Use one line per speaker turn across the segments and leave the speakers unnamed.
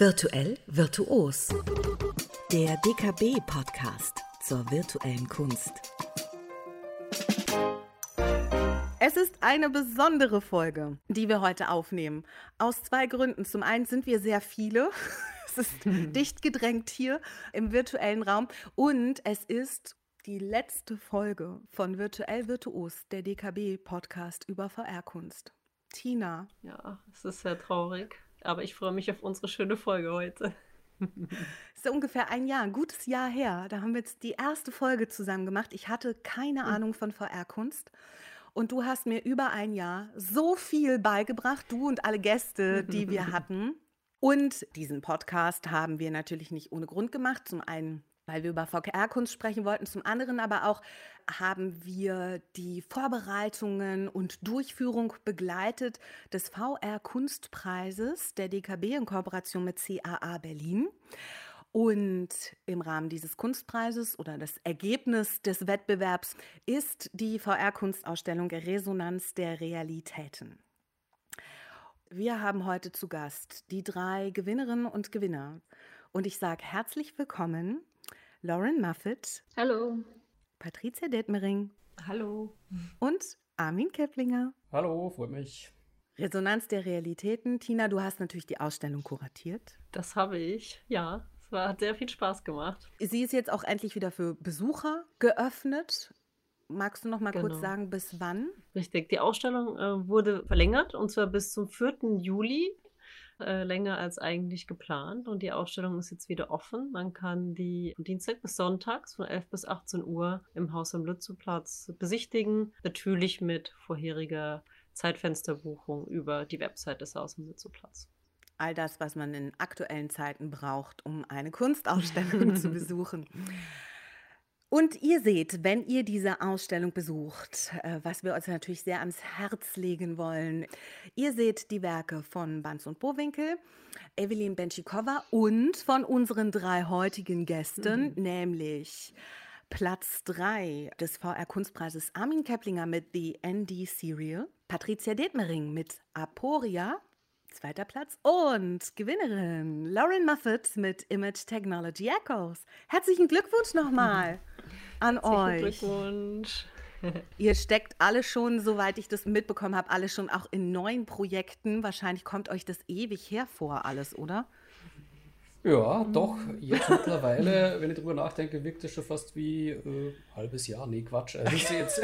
Virtuell virtuos. Der DKB-Podcast zur virtuellen Kunst.
Es ist eine besondere Folge, die wir heute aufnehmen. Aus zwei Gründen. Zum einen sind wir sehr viele. Es ist dicht gedrängt hier im virtuellen Raum. Und es ist die letzte Folge von Virtuell Virtuos, der DKB-Podcast über VR-Kunst. Tina.
Ja, es ist sehr traurig, aber ich freue mich auf unsere schöne Folge heute.
Es ist ungefähr ein Jahr, ein gutes Jahr her. Da haben wir jetzt die erste Folge zusammen gemacht. Ich hatte keine
Hm.
Ahnung von VR-Kunst. Und du hast mir über ein Jahr so viel beigebracht, du und alle Gäste, die wir hatten. Und diesen Podcast haben wir natürlich nicht ohne Grund gemacht. Zum einen, weil wir über VR-Kunst sprechen wollten, zum anderen aber auch haben wir die Vorbereitungen und Durchführung begleitet des VR-Kunstpreises der DKB in Kooperation mit CAA Berlin. Und im Rahmen dieses Kunstpreises oder das Ergebnis des Wettbewerbs ist die VR-Kunstausstellung Resonanz der Realitäten. Wir haben heute zu Gast die drei Gewinnerinnen und Gewinner. Und ich sage herzlich willkommen Lauren Muffet,
Hallo.
Patricia Detmering
Hallo.
und Armin Keplinger.
Hallo, freut mich.
Resonanz der Realitäten. Tina, du hast natürlich die Ausstellung kuratiert.
Das habe ich, ja. Es war, hat sehr viel Spaß gemacht.
Sie ist jetzt auch endlich wieder für Besucher geöffnet. Magst du noch mal kurz
Genau.
sagen, bis wann?
Richtig, die Ausstellung äh, wurde verlängert und zwar bis zum 4. Juli. Äh, länger als eigentlich geplant. Und die Ausstellung ist jetzt wieder offen. Man kann die von Dienstag bis Sonntags von 11 bis 18 Uhr im Haus am Lützowplatz besichtigen. Natürlich mit vorheriger Zeitfensterbuchung über die Website des Haus am Lützowplatz.
All das, was man in aktuellen Zeiten braucht, um eine Kunstausstellung zu besuchen. Und ihr seht, wenn ihr diese Ausstellung besucht, äh, was wir uns natürlich sehr ans Herz legen wollen, ihr seht die Werke von Banz und Bowinkel, Evelyn Benschikova und von unseren drei heutigen Gästen, nämlich Platz 3 des VR Kunstpreises Armin Keplinger mit The ND Serial, Patricia Detmering mit Aporia, zweiter Platz und Gewinnerin Lauren Muffet mit Image Technology Echoes. Herzlichen Glückwunsch nochmal an euch.
Glückwunsch.
Ihr steckt alle schon, soweit ich das mitbekommen habe, alle schon auch in neuen Projekten. Wahrscheinlich kommt euch das ewig hervor, alles, oder?
Ja, doch, jetzt mittlerweile, wenn ich drüber nachdenke, wirkt es schon fast wie äh, halbes Jahr. Nee, Quatsch. Ist jetzt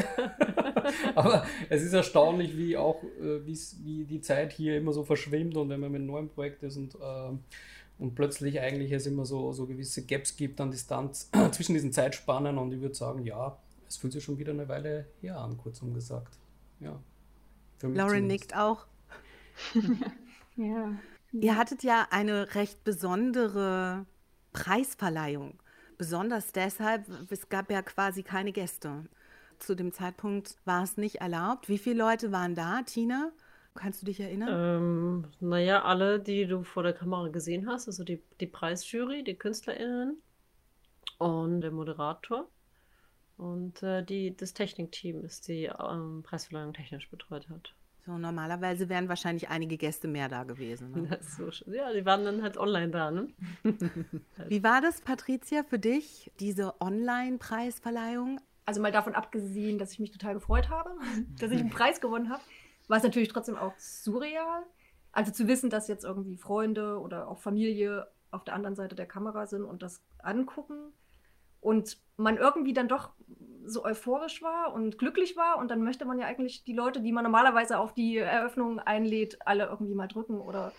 Aber es ist erstaunlich, wie auch äh, wie die Zeit hier immer so verschwimmt und wenn man mit einem neuen Projekt ist und, ähm, und plötzlich eigentlich es immer so, so gewisse Gaps gibt an Distanz zwischen diesen Zeitspannen und ich würde sagen, ja, es fühlt sich schon wieder eine Weile her an, kurzum gesagt. Ja. Für mich
Lauren
zumindest.
nickt auch.
Ja.
Ihr hattet ja eine recht besondere Preisverleihung. Besonders deshalb, es gab ja quasi keine Gäste. Zu dem Zeitpunkt war es nicht erlaubt. Wie viele Leute waren da, Tina? Kannst du dich erinnern?
Ähm, naja, alle, die du vor der Kamera gesehen hast, also die, die Preisjury, die KünstlerInnen und der Moderator und äh, die, das Technikteam ist die ähm, Preisverleihung technisch betreut hat.
So, normalerweise wären wahrscheinlich einige Gäste mehr da gewesen. Ne?
So schön. Ja, die waren dann halt online da, ne?
Wie war das, Patricia, für dich, diese Online-Preisverleihung?
Also mal davon abgesehen, dass ich mich total gefreut habe, dass ich einen Preis gewonnen habe, war es natürlich trotzdem auch surreal. Also zu wissen, dass jetzt irgendwie Freunde oder auch Familie auf der anderen Seite der Kamera sind und das angucken und man irgendwie dann doch so euphorisch war und glücklich war und dann möchte man ja eigentlich die Leute, die man normalerweise auf die Eröffnung einlädt, alle irgendwie mal drücken oder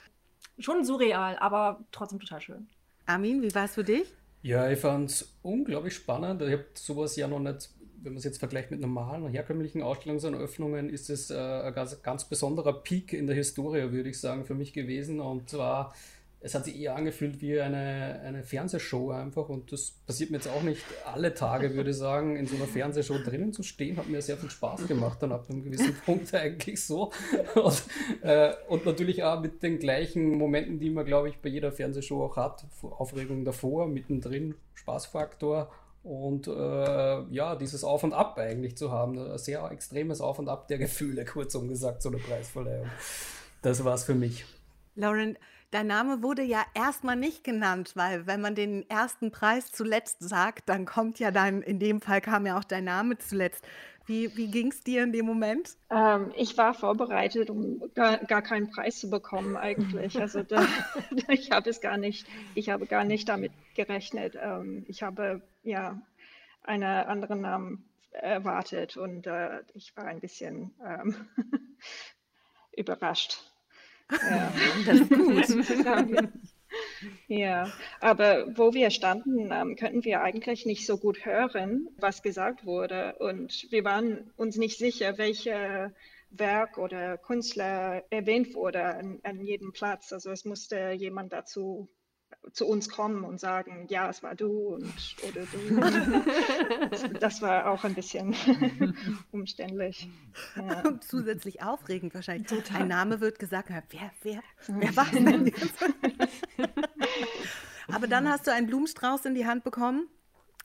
schon surreal, aber trotzdem total schön.
Armin, wie war es für dich?
Ja, ich fand es unglaublich spannend. Ich habe sowas ja noch nicht, wenn man es jetzt vergleicht mit normalen, herkömmlichen Ausstellungseröffnungen, ist es äh, ein ganz, ganz besonderer Peak in der Historie, würde ich sagen, für mich gewesen. Und zwar, es hat sich eher angefühlt wie eine, eine Fernsehshow einfach. Und das passiert mir jetzt auch nicht alle Tage, würde ich sagen, in so einer Fernsehshow drinnen zu stehen. Hat mir sehr viel Spaß gemacht, dann ab einem gewissen Punkt eigentlich so. Und, äh, und natürlich auch mit den gleichen Momenten, die man, glaube ich, bei jeder Fernsehshow auch hat. Aufregung davor, mittendrin, Spaßfaktor. Und äh, ja, dieses Auf und Ab eigentlich zu haben. Ein sehr extremes Auf und Ab der Gefühle, kurzum gesagt, so eine Preisverleihung. Das war's für mich.
Lauren, Dein Name wurde ja erstmal nicht genannt, weil wenn man den ersten Preis zuletzt sagt, dann kommt ja dann, in dem Fall kam ja auch dein Name zuletzt. Wie, wie ging es dir in dem Moment?
Ähm, ich war vorbereitet, um gar, gar, keinen Preis zu bekommen eigentlich. Also da, ich habe es gar nicht, ich habe gar nicht damit gerechnet. Ähm, ich habe ja einen anderen Namen erwartet und äh, ich war ein bisschen ähm, überrascht. Ja. Das ist gut. Ja, aber wo wir standen, ähm, könnten wir eigentlich nicht so gut hören, was gesagt wurde. Und wir waren uns nicht sicher, welche Werk oder Künstler erwähnt wurde an, an jedem Platz. Also es musste jemand dazu zu uns kommen und sagen, ja, es war du und oder du. das war auch ein bisschen umständlich.
Ja. Und zusätzlich aufregend wahrscheinlich. Total. Ein Name wird gesagt, wer, wer, wer war denn jetzt? Aber dann hast du einen Blumenstrauß in die Hand bekommen.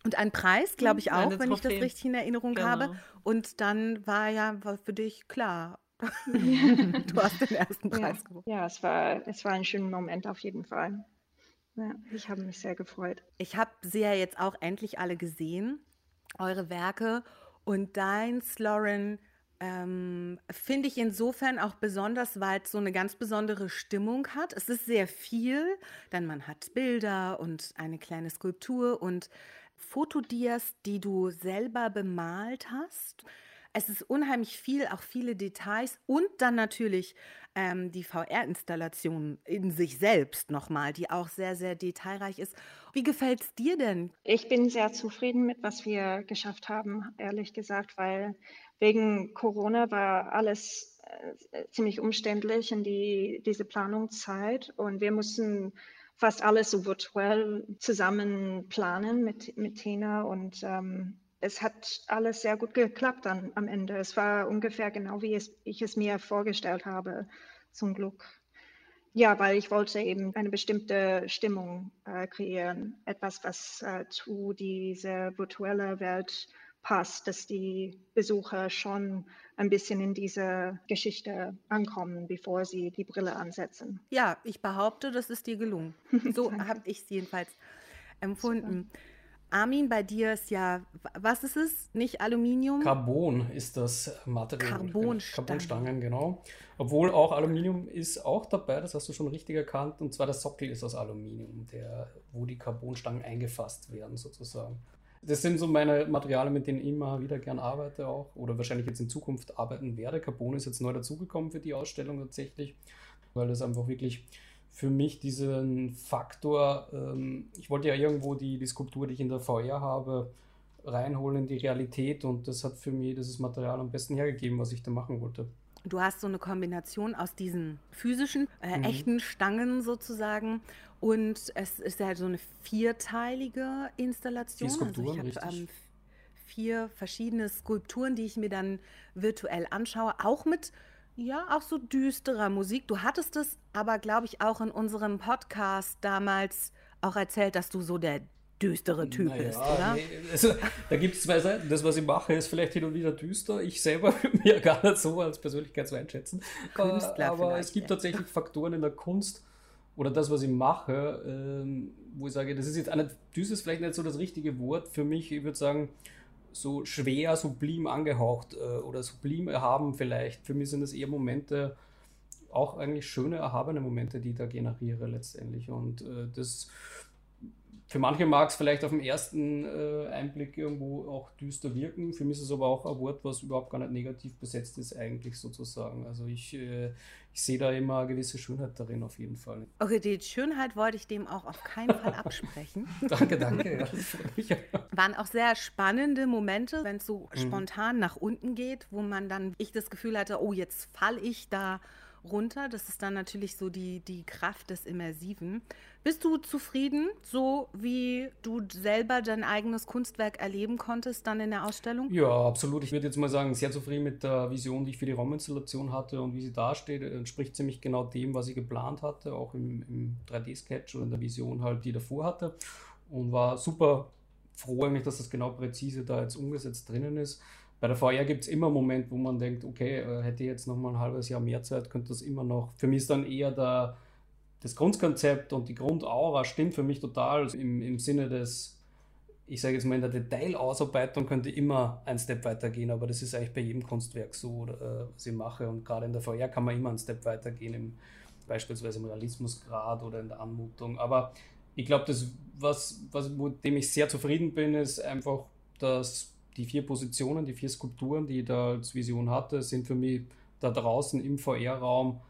Und einen Preis, glaube ich auch, wenn ich das richtig in Erinnerung genau. habe. Und dann war ja war für dich klar, du hast den ersten Preis
ja. gewonnen. Ja, es war, es war ein schöner Moment auf jeden Fall. Ja, ich habe mich sehr gefreut.
Ich habe sie ja jetzt auch endlich alle gesehen, eure Werke. Und deins, Lauren, ähm, finde ich insofern auch besonders, weil es so eine ganz besondere Stimmung hat. Es ist sehr viel, denn man hat Bilder und eine kleine Skulptur und Fotodias, die du selber bemalt hast. Es ist unheimlich viel, auch viele Details und dann natürlich ähm, die VR-Installation in sich selbst nochmal, die auch sehr, sehr detailreich ist. Wie gefällt es dir denn?
Ich bin sehr zufrieden mit, was wir geschafft haben, ehrlich gesagt, weil wegen Corona war alles äh, ziemlich umständlich in die, diese Planungszeit und wir mussten fast alles so virtuell zusammen planen mit, mit Tina und ähm, es hat alles sehr gut geklappt dann am Ende. Es war ungefähr genau, wie es, ich es mir vorgestellt habe, zum Glück. Ja, weil ich wollte eben eine bestimmte Stimmung äh, kreieren, etwas, was äh, zu dieser virtuellen Welt passt, dass die Besucher schon ein bisschen in diese Geschichte ankommen, bevor sie die Brille ansetzen.
Ja, ich behaupte, das ist dir gelungen. So habe ich es jedenfalls empfunden. Super. Armin, bei dir ist ja, was ist es? Nicht Aluminium?
Carbon ist das Material.
Carbonstangen.
Carbonstangen, genau. Obwohl auch Aluminium ist auch dabei, das hast du schon richtig erkannt. Und zwar der Sockel ist aus Aluminium, der, wo die Carbonstangen eingefasst werden sozusagen. Das sind so meine Materialien, mit denen ich immer wieder gern arbeite auch oder wahrscheinlich jetzt in Zukunft arbeiten werde. Carbon ist jetzt neu dazugekommen für die Ausstellung tatsächlich, weil das einfach wirklich für mich diesen Faktor, ähm, ich wollte ja irgendwo die, die Skulptur, die ich in der VR habe, reinholen in die Realität und das hat für mich dieses Material am besten hergegeben, was ich da machen wollte.
Du hast so eine Kombination aus diesen physischen, äh, mhm. echten Stangen sozusagen und es ist ja so eine vierteilige Installation.
Die Skulpturen,
also ich habe ähm, vier verschiedene Skulpturen, die ich mir dann virtuell anschaue, auch mit ja, auch so düsterer Musik. Du hattest es aber, glaube ich, auch in unserem Podcast damals auch erzählt, dass du so der düstere Typ naja, bist, oder? Nee,
also, da gibt es zwei Seiten. Das, was ich mache, ist vielleicht hin und wieder düster. Ich selber würde mir gar nicht so als Persönlichkeit so einschätzen. Künstler aber es gibt ja. tatsächlich Faktoren in der Kunst oder das, was ich mache, ähm, wo ich sage, das ist jetzt nicht, düster ist vielleicht nicht so das richtige Wort für mich. Ich würde sagen, so schwer, sublim angehaucht äh, oder sublim erhaben vielleicht. Für mich sind das eher Momente, auch eigentlich schöne, erhabene Momente, die ich da generiere letztendlich. Und äh, das für manche mag es vielleicht auf den ersten äh, Einblick irgendwo auch düster wirken. Für mich ist es aber auch ein Wort, was überhaupt gar nicht negativ besetzt ist, eigentlich sozusagen. Also ich, äh, ich sehe da immer eine gewisse Schönheit darin auf jeden Fall.
Okay, die Schönheit wollte ich dem auch auf keinen Fall absprechen.
danke, danke.
Ja, Waren auch sehr spannende Momente, wenn es so mhm. spontan nach unten geht, wo man dann, ich das Gefühl hatte, oh, jetzt falle ich da runter. Das ist dann natürlich so die, die Kraft des Immersiven. Bist du zufrieden, so wie du selber dein eigenes Kunstwerk erleben konntest dann in der Ausstellung?
Ja, absolut. Ich würde jetzt mal sagen, sehr zufrieden mit der Vision, die ich für die Rauminstallation hatte und wie sie dasteht. Entspricht ziemlich genau dem, was ich geplant hatte, auch im, im 3D-Sketch oder in der Vision halt, die ich davor hatte. Und war super froh eigentlich, dass das genau präzise da jetzt umgesetzt drinnen ist bei der VR gibt es immer einen Moment, wo man denkt, okay, äh, hätte ich jetzt noch mal ein halbes Jahr mehr Zeit, könnte das immer noch. Für mich ist dann eher der, das Grundkonzept und die Grundaura stimmt für mich total im, im Sinne des, ich sage jetzt mal, in der Detailausarbeitung könnte immer ein Step weitergehen, aber das ist eigentlich bei jedem Kunstwerk so, äh, was ich mache. Und gerade in der VR kann man immer einen Step weitergehen, im, beispielsweise im Realismusgrad oder in der Anmutung. Aber ich glaube, das, was, was, mit dem ich sehr zufrieden bin, ist einfach, dass die vier Positionen, die vier Skulpturen, die ich da als Vision hatte, sind für mich da draußen im VR-Raum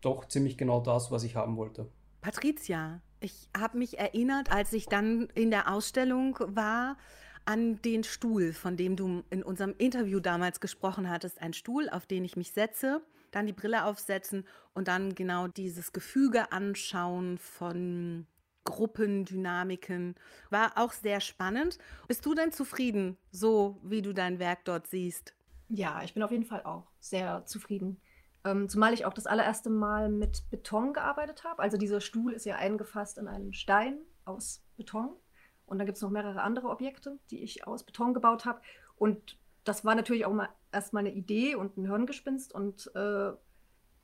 doch ziemlich genau das, was ich haben wollte.
Patricia, ich habe mich erinnert, als ich dann in der Ausstellung war, an den Stuhl, von dem du in unserem Interview damals gesprochen hattest. Ein Stuhl, auf den ich mich setze, dann die Brille aufsetzen und dann genau dieses Gefüge anschauen von Gruppendynamiken. War auch sehr spannend. Bist du denn zufrieden, so wie du dein Werk dort siehst?
Ja, ich bin auf jeden Fall auch sehr zufrieden. Ähm, zumal ich auch das allererste Mal mit Beton gearbeitet habe. Also dieser Stuhl ist ja eingefasst in einen Stein aus Beton. Und dann gibt es noch mehrere andere Objekte, die ich aus Beton gebaut habe. Und das war natürlich auch mal erstmal eine Idee und ein Hirngespinst. Und äh,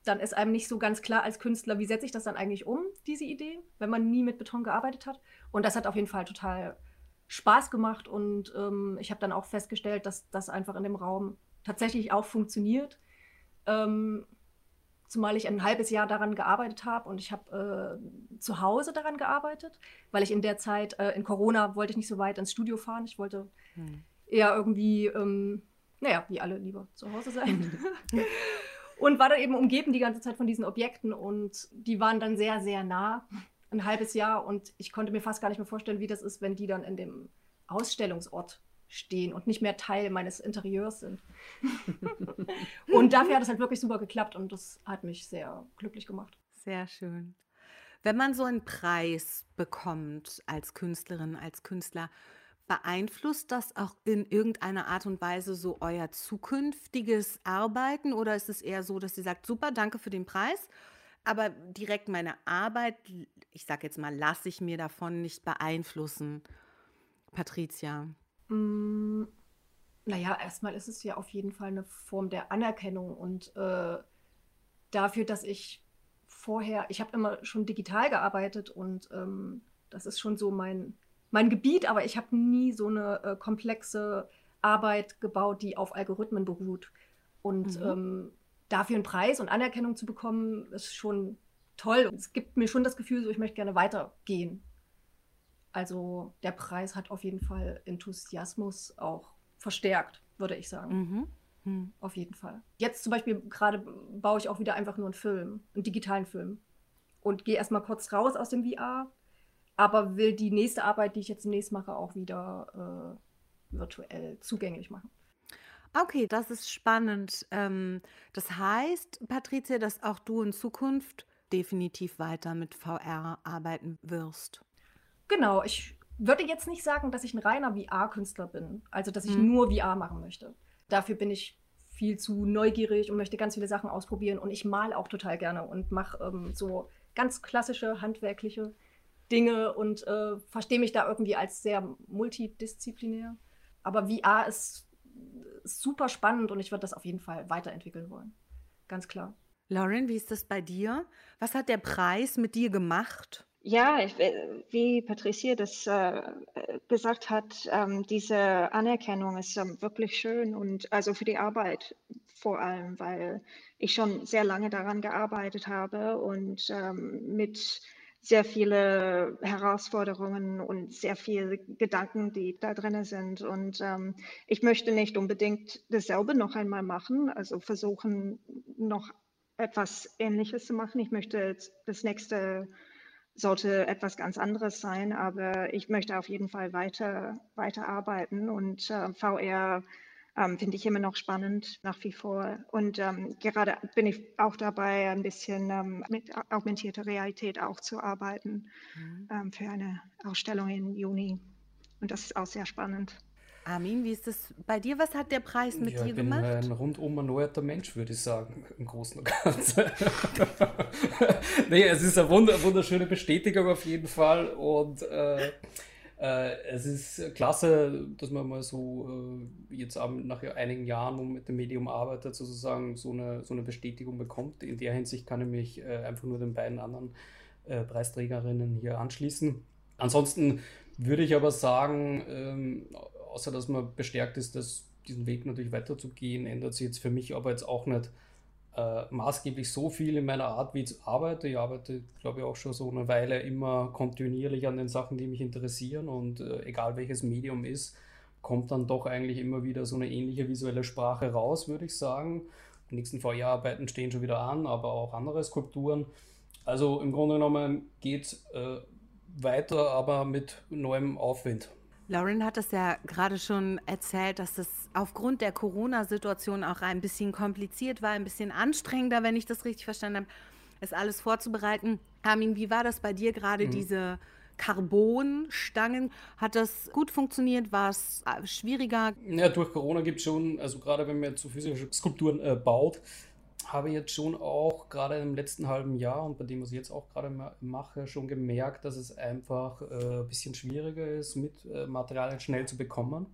dann ist einem nicht so ganz klar als Künstler, wie setze ich das dann eigentlich um, diese Idee, wenn man nie mit Beton gearbeitet hat. Und das hat auf jeden Fall total Spaß gemacht. Und ähm, ich habe dann auch festgestellt, dass das einfach in dem Raum tatsächlich auch funktioniert. Ähm, zumal ich ein halbes Jahr daran gearbeitet habe und ich habe äh, zu Hause daran gearbeitet, weil ich in der Zeit, äh, in Corona, wollte ich nicht so weit ins Studio fahren. Ich wollte hm. eher irgendwie, ähm, naja, wie alle lieber zu Hause sein. und war dann eben umgeben die ganze Zeit von diesen Objekten und die waren dann sehr, sehr nah, ein halbes Jahr und ich konnte mir fast gar nicht mehr vorstellen, wie das ist, wenn die dann in dem Ausstellungsort stehen und nicht mehr Teil meines Interieurs sind. und dafür hat es halt wirklich super geklappt und das hat mich sehr glücklich gemacht.
Sehr schön. Wenn man so einen Preis bekommt als Künstlerin, als Künstler, beeinflusst das auch in irgendeiner Art und Weise so euer zukünftiges Arbeiten oder ist es eher so, dass ihr sagt, super, danke für den Preis, aber direkt meine Arbeit, ich sage jetzt mal, lasse ich mir davon nicht beeinflussen? Patricia.
Mm, naja, erstmal ist es ja auf jeden Fall eine Form der Anerkennung und äh, dafür, dass ich vorher, ich habe immer schon digital gearbeitet und ähm, das ist schon so mein, mein Gebiet, aber ich habe nie so eine äh, komplexe Arbeit gebaut, die auf Algorithmen beruht. Und mhm. ähm, dafür einen Preis und Anerkennung zu bekommen, ist schon toll. Es gibt mir schon das Gefühl, so ich möchte gerne weitergehen also der Preis hat auf jeden Fall Enthusiasmus auch verstärkt, würde ich sagen. Mhm. Mhm. Auf jeden Fall. Jetzt zum Beispiel gerade baue ich auch wieder einfach nur einen Film, einen digitalen Film. Und gehe erstmal kurz raus aus dem VR, aber will die nächste Arbeit, die ich jetzt demnächst mache, auch wieder äh, virtuell zugänglich machen.
Okay, das ist spannend. Ähm, das heißt, Patricia, dass auch du in Zukunft definitiv weiter mit VR arbeiten wirst.
Genau, ich würde jetzt nicht sagen, dass ich ein reiner VR-Künstler bin. Also, dass ich mhm. nur VR machen möchte. Dafür bin ich viel zu neugierig und möchte ganz viele Sachen ausprobieren. Und ich male auch total gerne und mache ähm, so ganz klassische handwerkliche Dinge und äh, verstehe mich da irgendwie als sehr multidisziplinär. Aber VR ist super spannend und ich würde das auf jeden Fall weiterentwickeln wollen. Ganz klar.
Lauren, wie ist das bei dir? Was hat der Preis mit dir gemacht?
Ja, ich, äh, wie Patricia das äh, gesagt hat, ähm, diese Anerkennung ist ähm, wirklich schön und also für die Arbeit vor allem, weil ich schon sehr lange daran gearbeitet habe und ähm, mit sehr viele Herausforderungen und sehr viele Gedanken, die da drin sind. Und ähm, ich möchte nicht unbedingt dasselbe noch einmal machen, also versuchen, noch etwas Ähnliches zu machen. Ich möchte das nächste sollte etwas ganz anderes sein, aber ich möchte auf jeden Fall weiter, weiter arbeiten und äh, VR ähm, finde ich immer noch spannend nach wie vor. Und ähm, gerade bin ich auch dabei, ein bisschen ähm, mit augmentierter Realität auch zu arbeiten mhm. Ähm, für eine Ausstellung im Juni. Und das ist auch sehr spannend.
Armin, wie ist das bei dir? Was hat der Preis mit ja, dir gemacht?
Ich bin ein rundum erneuerter Mensch, würde ich sagen, im Großen und Ganzen. nee, es ist eine wunderschöne Bestätigung auf jeden Fall und äh, äh, es ist klasse, dass man mal so äh, jetzt nach einigen Jahren, wo man mit dem Medium arbeitet, sozusagen so eine, so eine Bestätigung bekommt. In der Hinsicht kann ich mich äh, einfach nur den beiden anderen äh, Preisträgerinnen hier anschließen. Ansonsten würde ich aber sagen, ähm, außer dass man bestärkt ist, dass diesen Weg natürlich weiterzugehen, ändert sich jetzt für mich aber jetzt auch nicht äh, maßgeblich so viel in meiner Art, wie ich arbeite. Ich arbeite, glaube ich, auch schon so eine Weile immer kontinuierlich an den Sachen, die mich interessieren und äh, egal welches Medium ist, kommt dann doch eigentlich immer wieder so eine ähnliche visuelle Sprache raus, würde ich sagen. Die nächsten VR-Arbeiten stehen schon wieder an, aber auch andere Skulpturen. Also im Grunde genommen geht äh, weiter, aber mit neuem Aufwind.
Lauren hat es ja gerade schon erzählt, dass es aufgrund der Corona-Situation auch ein bisschen kompliziert war, ein bisschen anstrengender, wenn ich das richtig verstanden habe, es alles vorzubereiten. Armin, wie war das bei dir gerade, mhm. diese Carbonstangen? Hat das gut funktioniert? War es äh, schwieriger?
Ja, durch Corona gibt es schon, also gerade wenn man jetzt so physische Skulpturen äh, baut, habe jetzt schon auch gerade im letzten halben Jahr und bei dem, was ich jetzt auch gerade mache, schon gemerkt, dass es einfach äh, ein bisschen schwieriger ist, mit äh, Materialien schnell zu bekommen.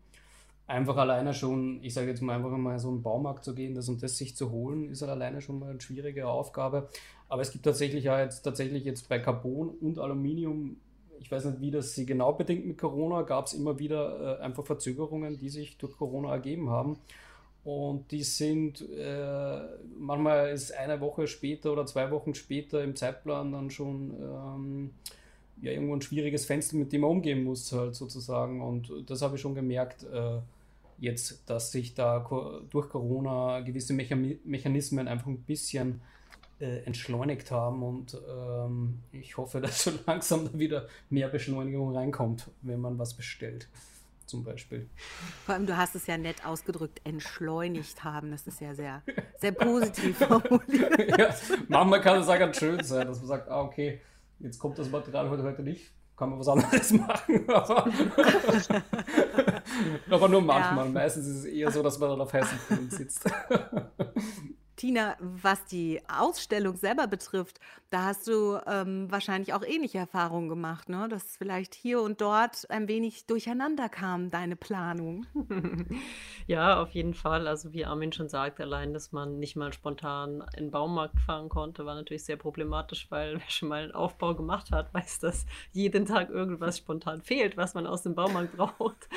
Einfach alleine schon, ich sage jetzt mal einfach mal so einen Baumarkt zu gehen, das und das sich zu holen, ist halt alleine schon mal eine schwierige Aufgabe. Aber es gibt tatsächlich ja jetzt tatsächlich jetzt bei Carbon und Aluminium, ich weiß nicht, wie das sie genau bedingt mit Corona, gab es immer wieder äh, einfach Verzögerungen, die sich durch Corona ergeben haben. Und die sind, äh, manchmal ist eine Woche später oder zwei Wochen später im Zeitplan dann schon ähm, ja, irgendwo ein schwieriges Fenster, mit dem man umgehen muss, halt sozusagen. Und das habe ich schon gemerkt, äh, jetzt, dass sich da durch Corona gewisse Mechanismen einfach ein bisschen äh, entschleunigt haben. Und ähm, ich hoffe, dass so langsam da wieder mehr Beschleunigung reinkommt, wenn man was bestellt zum Beispiel.
Vor allem, du hast es ja nett ausgedrückt, entschleunigt haben. Das ist ja sehr, sehr positiv formuliert.
ja, manchmal kann es auch ganz schön sein, dass man sagt, ah, okay, jetzt kommt das Material heute, heute nicht, kann man was anderes machen. Aber, nur manchmal. Ja. Meistens ist es eher so, dass man dann auf heißen Kohlen sitzt.
Tina, was die Ausstellung selber betrifft, da hast du ähm, wahrscheinlich auch ähnliche Erfahrungen gemacht, ne? dass vielleicht hier und dort ein wenig durcheinander kam, deine Planung.
ja, auf jeden Fall. Also wie Armin schon sagt, allein, dass man nicht mal spontan in den Baumarkt fahren konnte, war natürlich sehr problematisch, weil wer schon mal einen Aufbau gemacht hat, weiß, dass jeden Tag irgendwas spontan fehlt, was man aus dem Baumarkt braucht.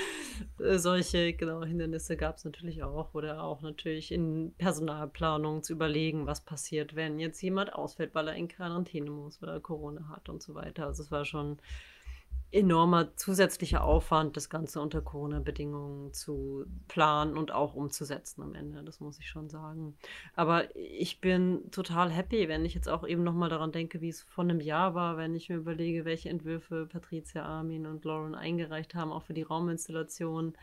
Äh, solche genau, Hindernisse gab es natürlich auch. Oder auch natürlich in Personalplanung Planung zu überlegen, was passiert, wenn jetzt jemand ausfällt, weil er in Quarantäne muss oder Corona hat und so weiter. Also es war schon enormer zusätzlicher Aufwand, das Ganze unter Corona-Bedingungen zu planen und auch umzusetzen am Ende, das muss ich schon sagen. Aber ich bin total happy, wenn ich jetzt auch eben nochmal daran denke, wie es vor einem Jahr war, wenn ich mir überlege, welche Entwürfe Patricia, Armin und Lauren eingereicht haben, auch für die Rauminstallation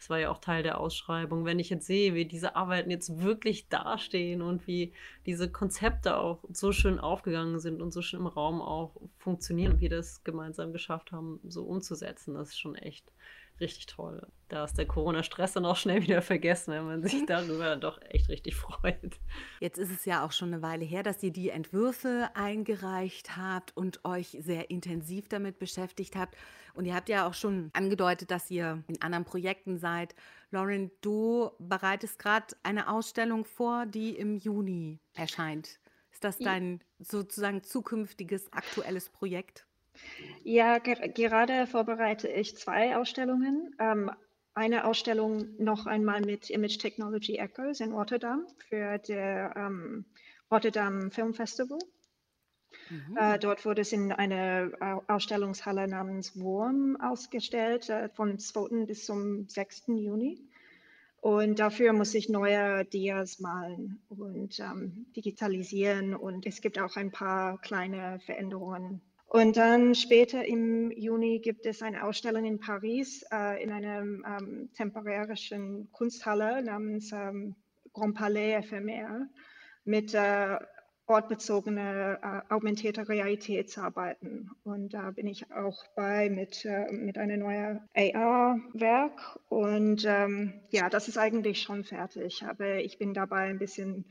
das war ja auch Teil der Ausschreibung. Wenn ich jetzt sehe, wie diese Arbeiten jetzt wirklich dastehen und wie diese Konzepte auch so schön aufgegangen sind und so schön im Raum auch funktionieren und wir das gemeinsam geschafft haben, so umzusetzen, das ist schon echt richtig toll. Da ist der Corona-Stress dann auch schnell wieder vergessen, wenn man sich darüber doch echt richtig freut.
Jetzt ist es ja auch schon eine Weile her, dass ihr die Entwürfe eingereicht habt und euch sehr intensiv damit beschäftigt habt. Und ihr habt ja auch schon angedeutet, dass ihr in anderen Projekten seid. Lauren, du bereitest gerade eine Ausstellung vor, die im Juni erscheint. Ist das dein sozusagen zukünftiges aktuelles Projekt?
Ja, ger gerade vorbereite ich zwei Ausstellungen. Ähm, eine Ausstellung noch einmal mit Image Technology Echoes in Rotterdam für das ähm, Rotterdam Film Festival. Mhm. Äh, dort wurde es in einer Ausstellungshalle namens Wurm ausgestellt, äh, vom 2. bis zum 6. Juni. Und dafür muss ich neue Dias malen und ähm, digitalisieren. Und es gibt auch ein paar kleine Veränderungen und dann später im Juni gibt es eine Ausstellung in Paris äh, in einer ähm, temporärischen Kunsthalle namens ähm, Grand Palais Ephemer mit äh, ortbezogene äh, augmentierte Realitätsarbeiten. Und da bin ich auch bei mit, äh, mit einem neuen AR-Werk. Und ähm, ja, das ist eigentlich schon fertig, aber ich bin dabei ein bisschen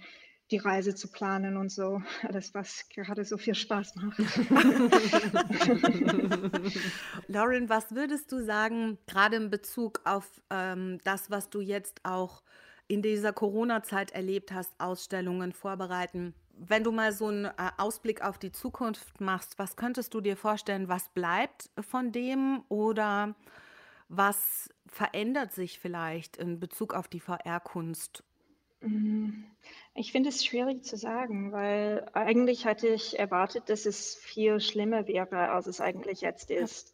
die Reise zu planen und so. Alles, was gerade so viel Spaß macht.
Lauren, was würdest du sagen, gerade in Bezug auf ähm, das, was du jetzt auch in dieser Corona-Zeit erlebt hast, Ausstellungen vorbereiten? Wenn du mal so einen äh, Ausblick auf die Zukunft machst, was könntest du dir vorstellen, was bleibt von dem oder was verändert sich vielleicht in Bezug auf die VR-Kunst?
Mm, ich finde es schwierig zu sagen, weil eigentlich hatte ich erwartet, dass es viel schlimmer wäre, als es eigentlich jetzt ist.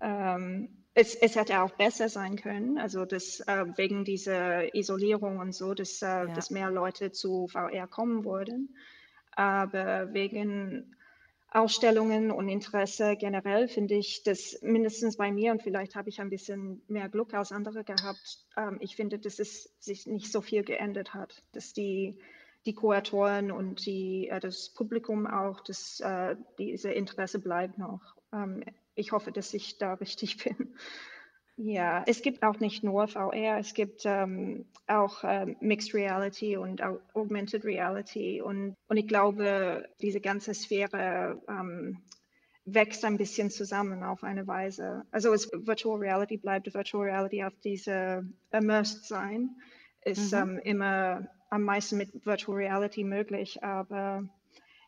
Ähm, es, es, hätte auch besser sein können, also dass äh, wegen dieser Isolierung und so, dass, äh, ja. dass mehr Leute zu VR kommen würden. Aber wegen Ausstellungen und Interesse generell finde ich das mindestens bei mir und vielleicht habe ich ein bisschen mehr Glück als andere gehabt. Ähm, ich finde, dass es sich nicht so viel geändert hat, dass die, die Kuratoren und die, äh, das Publikum auch, dass äh, diese Interesse bleibt noch. Ähm, ich hoffe, dass ich da richtig bin. Ja, es gibt auch nicht nur VR, es gibt ähm, auch ähm, Mixed Reality und Augmented Reality. Und, und ich glaube, diese ganze Sphäre ähm, wächst ein bisschen zusammen auf eine Weise. Also es, Virtual Reality bleibt Virtual Reality auf diese Immersed sein, ist mhm. ähm, immer am meisten mit Virtual Reality möglich. Aber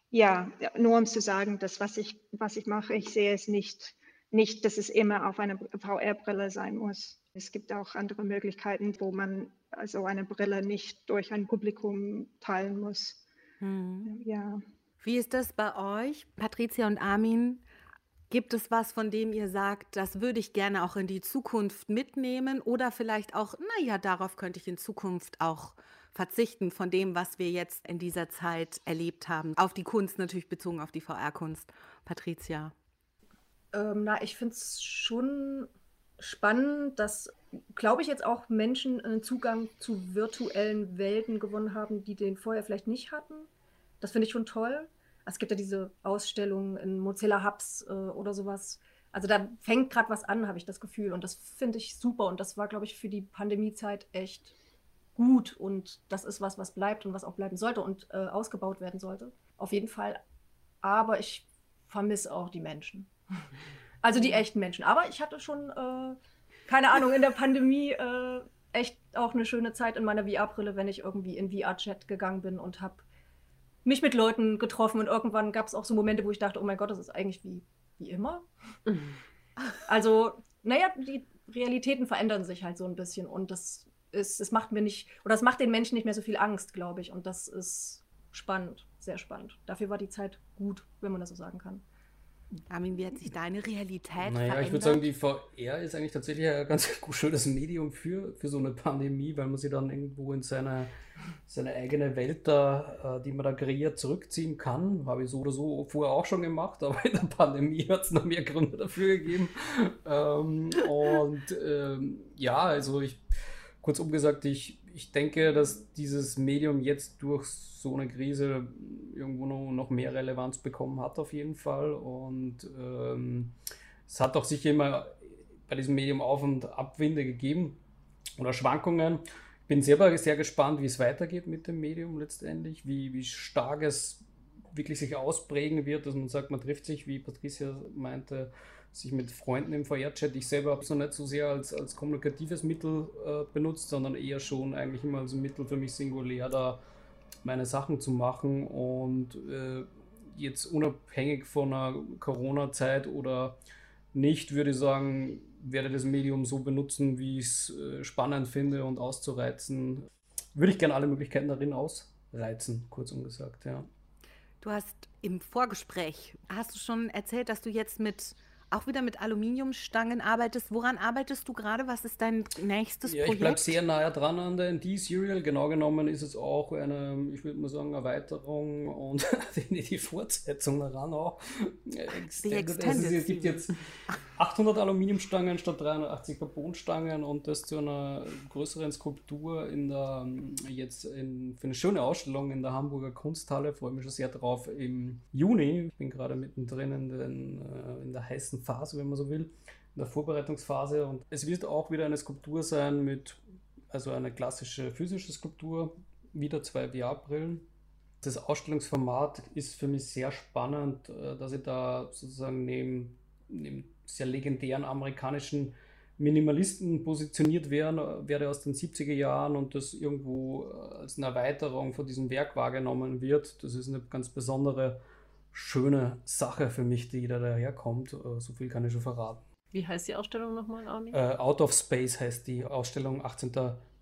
ja, nur um zu sagen, dass was ich, was ich mache, ich sehe es nicht nicht, dass es immer auf einer VR-Brille sein muss. Es gibt auch andere Möglichkeiten, wo man also eine Brille nicht durch ein Publikum teilen muss. Hm. Ja.
Wie ist das bei euch, Patricia und Armin? Gibt es was, von dem ihr sagt, das würde ich gerne auch in die Zukunft mitnehmen oder vielleicht auch, naja, darauf könnte ich in Zukunft auch verzichten von dem, was wir jetzt in dieser Zeit erlebt haben? Auf die Kunst natürlich bezogen auf die VR-Kunst. Patricia.
Ähm, na, ich finde es schon spannend, dass, glaube ich, jetzt auch Menschen einen Zugang zu virtuellen Welten gewonnen haben, die den vorher vielleicht nicht hatten. Das finde ich schon toll. Es gibt ja diese Ausstellungen in Mozilla Hubs äh, oder sowas. Also da fängt gerade was an, habe ich das Gefühl. Und das finde ich super. Und das war, glaube ich, für die Pandemiezeit echt gut. Und das ist was, was bleibt und was auch bleiben sollte und äh, ausgebaut werden sollte. Auf jeden Fall. Aber ich vermisse auch die Menschen. Also die echten Menschen. Aber ich hatte schon, äh, keine Ahnung, in der Pandemie äh, echt auch eine schöne Zeit in meiner VR-Brille, wenn ich irgendwie in VR-Chat gegangen bin und habe mich mit Leuten getroffen. Und irgendwann gab es auch so Momente, wo ich dachte, oh mein Gott, das ist eigentlich wie, wie immer. also, naja, die Realitäten verändern sich halt so ein bisschen. Und das ist, es macht mir nicht, oder es macht den Menschen nicht mehr so viel Angst, glaube ich. Und das ist spannend, sehr spannend. Dafür war die Zeit gut, wenn man das so sagen kann.
Armin, wie hat sich deine Realität
naja,
verändert?
ich würde sagen, die VR ist eigentlich tatsächlich ein ganz schönes Medium für, für so eine Pandemie, weil man sie dann irgendwo in seine, seine eigene Welt da, äh, die man da kreiert, zurückziehen kann. Habe ich so oder so vorher auch schon gemacht, aber in der Pandemie hat es noch mehr Gründe dafür gegeben. Ähm, und ähm, ja, also ich, kurz umgesagt, ich ich denke, dass dieses Medium jetzt durch so eine Krise irgendwo noch, mehr Relevanz bekommen hat, auf jeden Fall. Und ähm, es hat auch sicher immer bei diesem Medium Auf- und Abwinde gegeben oder Schwankungen. Ich bin selber sehr gespannt, wie es weitergeht mit dem Medium letztendlich, wie, wie stark es wirklich sich ausprägen wird, dass man sagt, man trifft sich, wie Patricia meinte, sich mit Freunden im VR-Chat. Ich selber habe es noch nicht so sehr als, als kommunikatives Mittel äh, benutzt, sondern eher schon eigentlich immer als Mittel für mich singulär da meine Sachen zu machen und äh, jetzt unabhängig von einer Corona-Zeit oder nicht, würde ich sagen, werde das Medium so benutzen, wie ich es äh, spannend finde und auszureizen. Würde ich gerne alle Möglichkeiten darin ausreizen, kurzum gesagt, ja.
Du hast im Vorgespräch, hast du schon erzählt, dass du jetzt mit auch wieder mit Aluminiumstangen arbeitest. Woran arbeitest du gerade? Was ist dein nächstes
ja,
Projekt?
Ich bleibe sehr nahe dran an der ND-Serial. Genau genommen ist es auch eine, ich würde mal sagen, Erweiterung und die Fortsetzung daran auch.
Die also,
es gibt jetzt 800 Aluminiumstangen statt 380 Carbonstangen und das zu einer größeren Skulptur in der, jetzt in, für eine schöne Ausstellung in der Hamburger Kunsthalle. Freue mich schon sehr drauf im Juni. Ich bin gerade mittendrin in, den, äh, in der heißen Phase, wenn man so will, in der Vorbereitungsphase. Und es wird auch wieder eine Skulptur sein mit, also eine klassische physische Skulptur, wieder zwei VR-Brillen. Das Ausstellungsformat ist für mich sehr spannend, äh, dass ich da sozusagen neben, neben sehr legendären amerikanischen Minimalisten positioniert wären, wäre aus den 70er Jahren und das irgendwo äh, als eine Erweiterung von diesem Werk wahrgenommen wird. Das ist eine ganz besondere, schöne Sache für mich, die da daherkommt. Äh, so viel kann ich schon verraten.
Wie heißt die Ausstellung nochmal, Armin?
Uh, Out of Space heißt die Ausstellung. 18.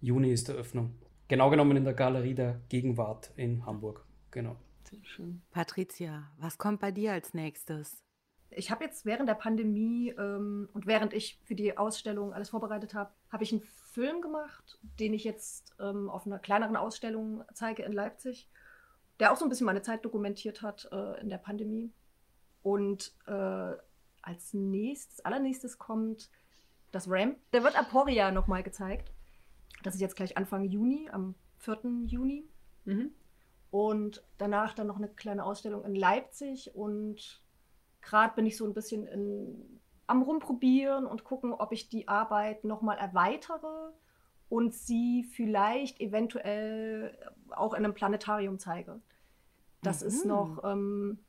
Juni ist die Eröffnung. Genau genommen in der Galerie der Gegenwart in Hamburg. Genau.
Sehr schön. Patricia, was kommt bei dir als nächstes?
Ich habe jetzt während der Pandemie ähm, und während ich für die Ausstellung alles vorbereitet habe, habe ich einen Film gemacht, den ich jetzt ähm, auf einer kleineren Ausstellung zeige in Leipzig, der auch so ein bisschen meine Zeit dokumentiert hat äh, in der Pandemie. Und äh, als nächstes, allernächstes kommt das Ram. Der wird Aporia nochmal gezeigt. Das ist jetzt gleich Anfang Juni, am 4. Juni. Mhm. Und danach dann noch eine kleine Ausstellung in Leipzig. Und gerade bin ich so ein bisschen in, am Rumprobieren und gucken, ob ich die Arbeit nochmal erweitere und sie vielleicht eventuell auch in einem Planetarium zeige. Das mhm. ist noch ähm,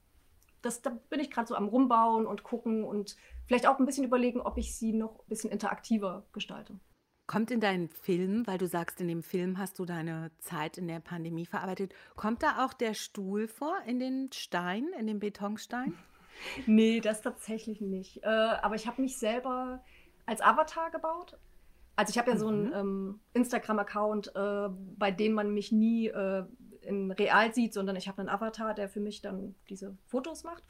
das, da bin ich gerade so am Rumbauen und gucken und vielleicht auch ein bisschen überlegen, ob ich sie noch ein bisschen interaktiver gestalte.
Kommt in deinen Film, weil du sagst, in dem Film hast du deine Zeit in der Pandemie verarbeitet, kommt da auch der Stuhl vor in den Stein, in den Betonstein?
nee, das tatsächlich nicht. Äh, aber ich habe mich selber als Avatar gebaut. Also ich habe ja so einen mhm. ähm, Instagram-Account, äh, bei dem man mich nie äh, in real sieht, sondern ich habe einen Avatar, der für mich dann diese Fotos macht.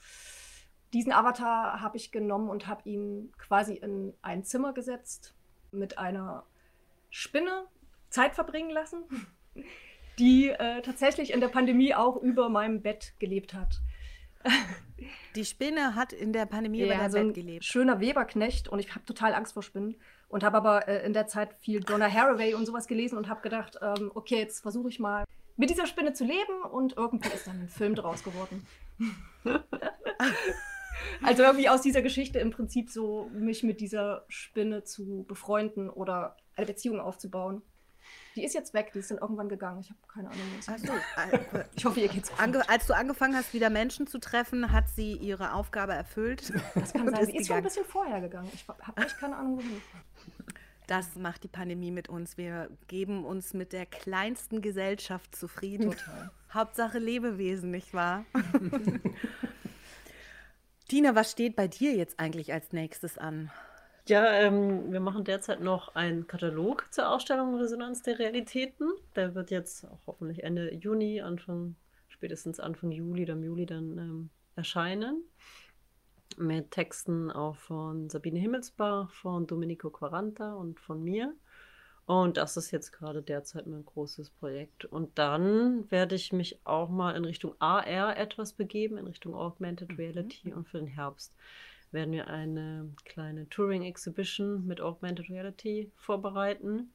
Diesen Avatar habe ich genommen und habe ihn quasi in ein Zimmer gesetzt mit einer Spinne Zeit verbringen lassen, die äh, tatsächlich in der Pandemie auch über meinem Bett gelebt hat.
Die Spinne hat in der Pandemie ja, über deinem so Bett gelebt.
Schöner Weberknecht und ich habe total Angst vor Spinnen und habe aber äh, in der Zeit viel Donna Haraway und sowas gelesen und habe gedacht, ähm, okay, jetzt versuche ich mal mit dieser Spinne zu leben und irgendwie ist dann ein Film draus geworden. also irgendwie aus dieser Geschichte im Prinzip so mich mit dieser Spinne zu befreunden oder eine Beziehung aufzubauen. Die ist jetzt weg, die ist dann irgendwann gegangen. Ich habe keine Ahnung.
Also, ich hoffe, ihr geht's gut. als du angefangen hast, wieder Menschen zu treffen, hat sie ihre Aufgabe erfüllt.
Das kann sein. Sie ist schon ein bisschen vorher gegangen. Ich habe echt keine Ahnung, wohin.
Das macht die Pandemie mit uns. Wir geben uns mit der kleinsten Gesellschaft zufrieden. Total. Hauptsache Lebewesen, nicht wahr? Tina, was steht bei dir jetzt eigentlich als nächstes an?
Ja, ähm, wir machen derzeit noch einen Katalog zur Ausstellung Resonanz der Realitäten. Der wird jetzt auch hoffentlich Ende Juni, Anfang, spätestens Anfang Juli oder Juli dann ähm, erscheinen mit Texten auch von Sabine Himmelsbach, von Domenico Quaranta und von mir. Und das ist jetzt gerade derzeit mein großes Projekt. Und dann werde ich mich auch mal in Richtung AR etwas begeben, in Richtung Augmented Reality. Mhm. Und für den Herbst werden wir eine kleine Touring Exhibition mit Augmented Reality vorbereiten.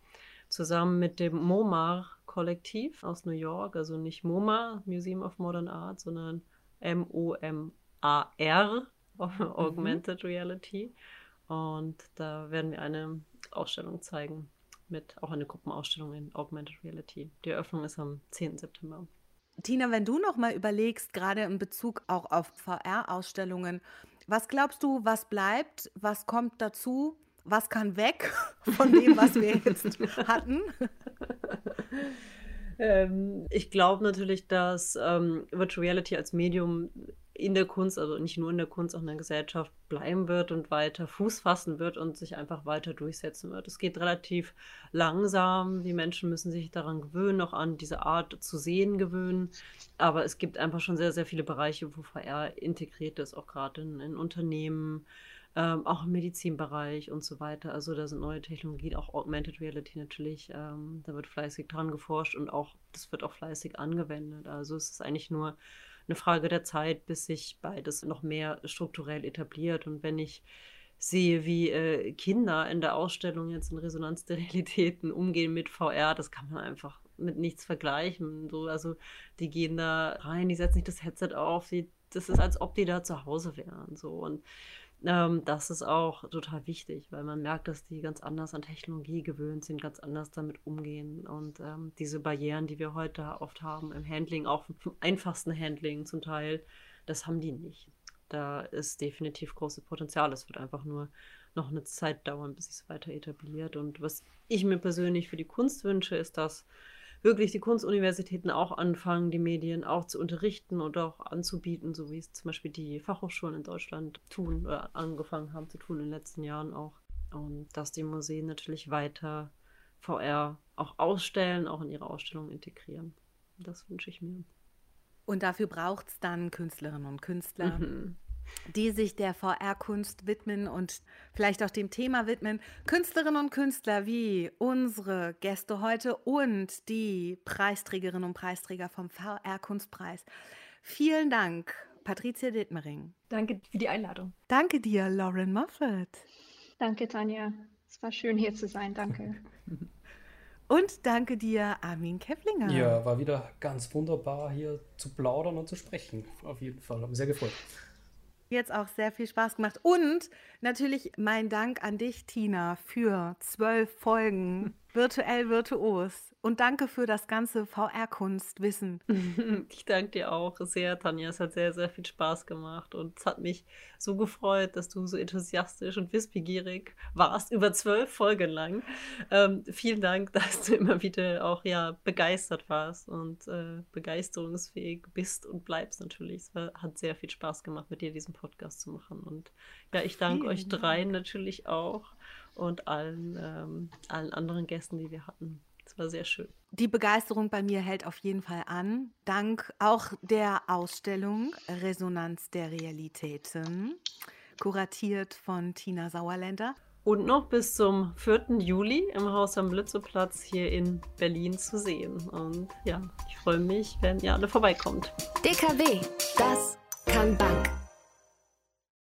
Zusammen mit dem MoMA Kollektiv aus New York. Also nicht MoMA, Museum of Modern Art, sondern M-O-M-A-R. Augmented mhm. Reality. Und da werden wir eine Ausstellung zeigen, mit auch eine Gruppenausstellung in Augmented Reality. Die Eröffnung ist am 10. September.
Tina, wenn du noch mal überlegst, gerade in Bezug auch auf VR-Ausstellungen, was glaubst du, was bleibt, was kommt dazu, was kann weg von dem, was wir jetzt hatten?
ähm, ich glaube natürlich, dass ähm, Virtual Reality als Medium in der Kunst, also nicht nur in der Kunst, auch in der Gesellschaft bleiben wird und weiter Fuß fassen wird und sich einfach weiter durchsetzen wird. Es geht relativ langsam. Die Menschen müssen sich daran gewöhnen, auch an diese Art zu sehen gewöhnen. Aber es gibt einfach schon sehr, sehr viele Bereiche, wo VR integriert ist, auch gerade in, in Unternehmen. Ähm, auch im Medizinbereich und so weiter. Also da sind neue Technologien, auch Augmented Reality natürlich. Ähm, da wird fleißig dran geforscht und auch das wird auch fleißig angewendet. Also es ist eigentlich nur eine Frage der Zeit, bis sich beides noch mehr strukturell etabliert. Und wenn ich sehe, wie äh, Kinder in der Ausstellung jetzt in Resonanz der Realitäten umgehen mit VR, das kann man einfach mit nichts vergleichen. So, also die gehen da rein, die setzen sich das Headset auf, die, das ist, als ob die da zu Hause wären. So. Und ähm, das ist auch total wichtig, weil man merkt, dass die ganz anders an Technologie gewöhnt sind, ganz anders damit umgehen. Und ähm, diese Barrieren, die wir heute oft haben im Handling, auch vom einfachsten Handling zum Teil, das haben die nicht. Da ist definitiv großes Potenzial. Es wird einfach nur noch eine Zeit dauern, bis es weiter etabliert. Und was ich mir persönlich für die Kunst wünsche, ist, dass wirklich die Kunstuniversitäten auch anfangen, die Medien auch zu unterrichten und auch anzubieten, so wie es zum Beispiel die Fachhochschulen in Deutschland tun, oder angefangen haben zu tun in den letzten Jahren auch. Und dass die Museen natürlich weiter VR auch ausstellen, auch in ihre Ausstellungen integrieren. Das wünsche ich mir.
Und dafür braucht es dann Künstlerinnen und Künstler, mhm die sich der VR-Kunst widmen und vielleicht auch dem Thema widmen. Künstlerinnen und Künstler wie unsere Gäste heute und die Preisträgerinnen und Preisträger vom VR-Kunstpreis. Vielen Dank, Patricia Dittmering.
Danke für die Einladung.
Danke dir, Lauren Moffat.
Danke, Tanja. Es war schön hier zu sein. Danke.
Und danke dir, Armin Kevlinger.
Ja, war wieder ganz wunderbar hier zu plaudern und zu sprechen. Auf jeden Fall. Hat mich sehr gefreut
jetzt auch sehr viel Spaß gemacht. Und natürlich mein Dank an dich, Tina, für zwölf Folgen virtuell virtuos. Und danke für das ganze VR-Kunstwissen.
Ich danke dir auch sehr, Tanja. Es hat sehr, sehr viel Spaß gemacht. Und es hat mich so gefreut, dass du so enthusiastisch und wissbegierig warst, über zwölf Folgen lang. Ähm, vielen Dank, dass du immer wieder auch ja, begeistert warst und äh, begeisterungsfähig bist und bleibst natürlich. Es war, hat sehr viel Spaß gemacht, mit dir diesen Podcast zu machen. Und ja, ich danke euch dreien natürlich auch und allen, ähm, allen anderen Gästen, die wir hatten. Es war sehr schön.
Die Begeisterung bei mir hält auf jeden Fall an. Dank auch der Ausstellung Resonanz der Realitäten, kuratiert von Tina Sauerländer.
Und noch bis zum 4. Juli im Haus am Blitzeplatz hier in Berlin zu sehen. Und ja, ich freue mich, wenn ihr alle vorbeikommt.
DKW, das kann Bank.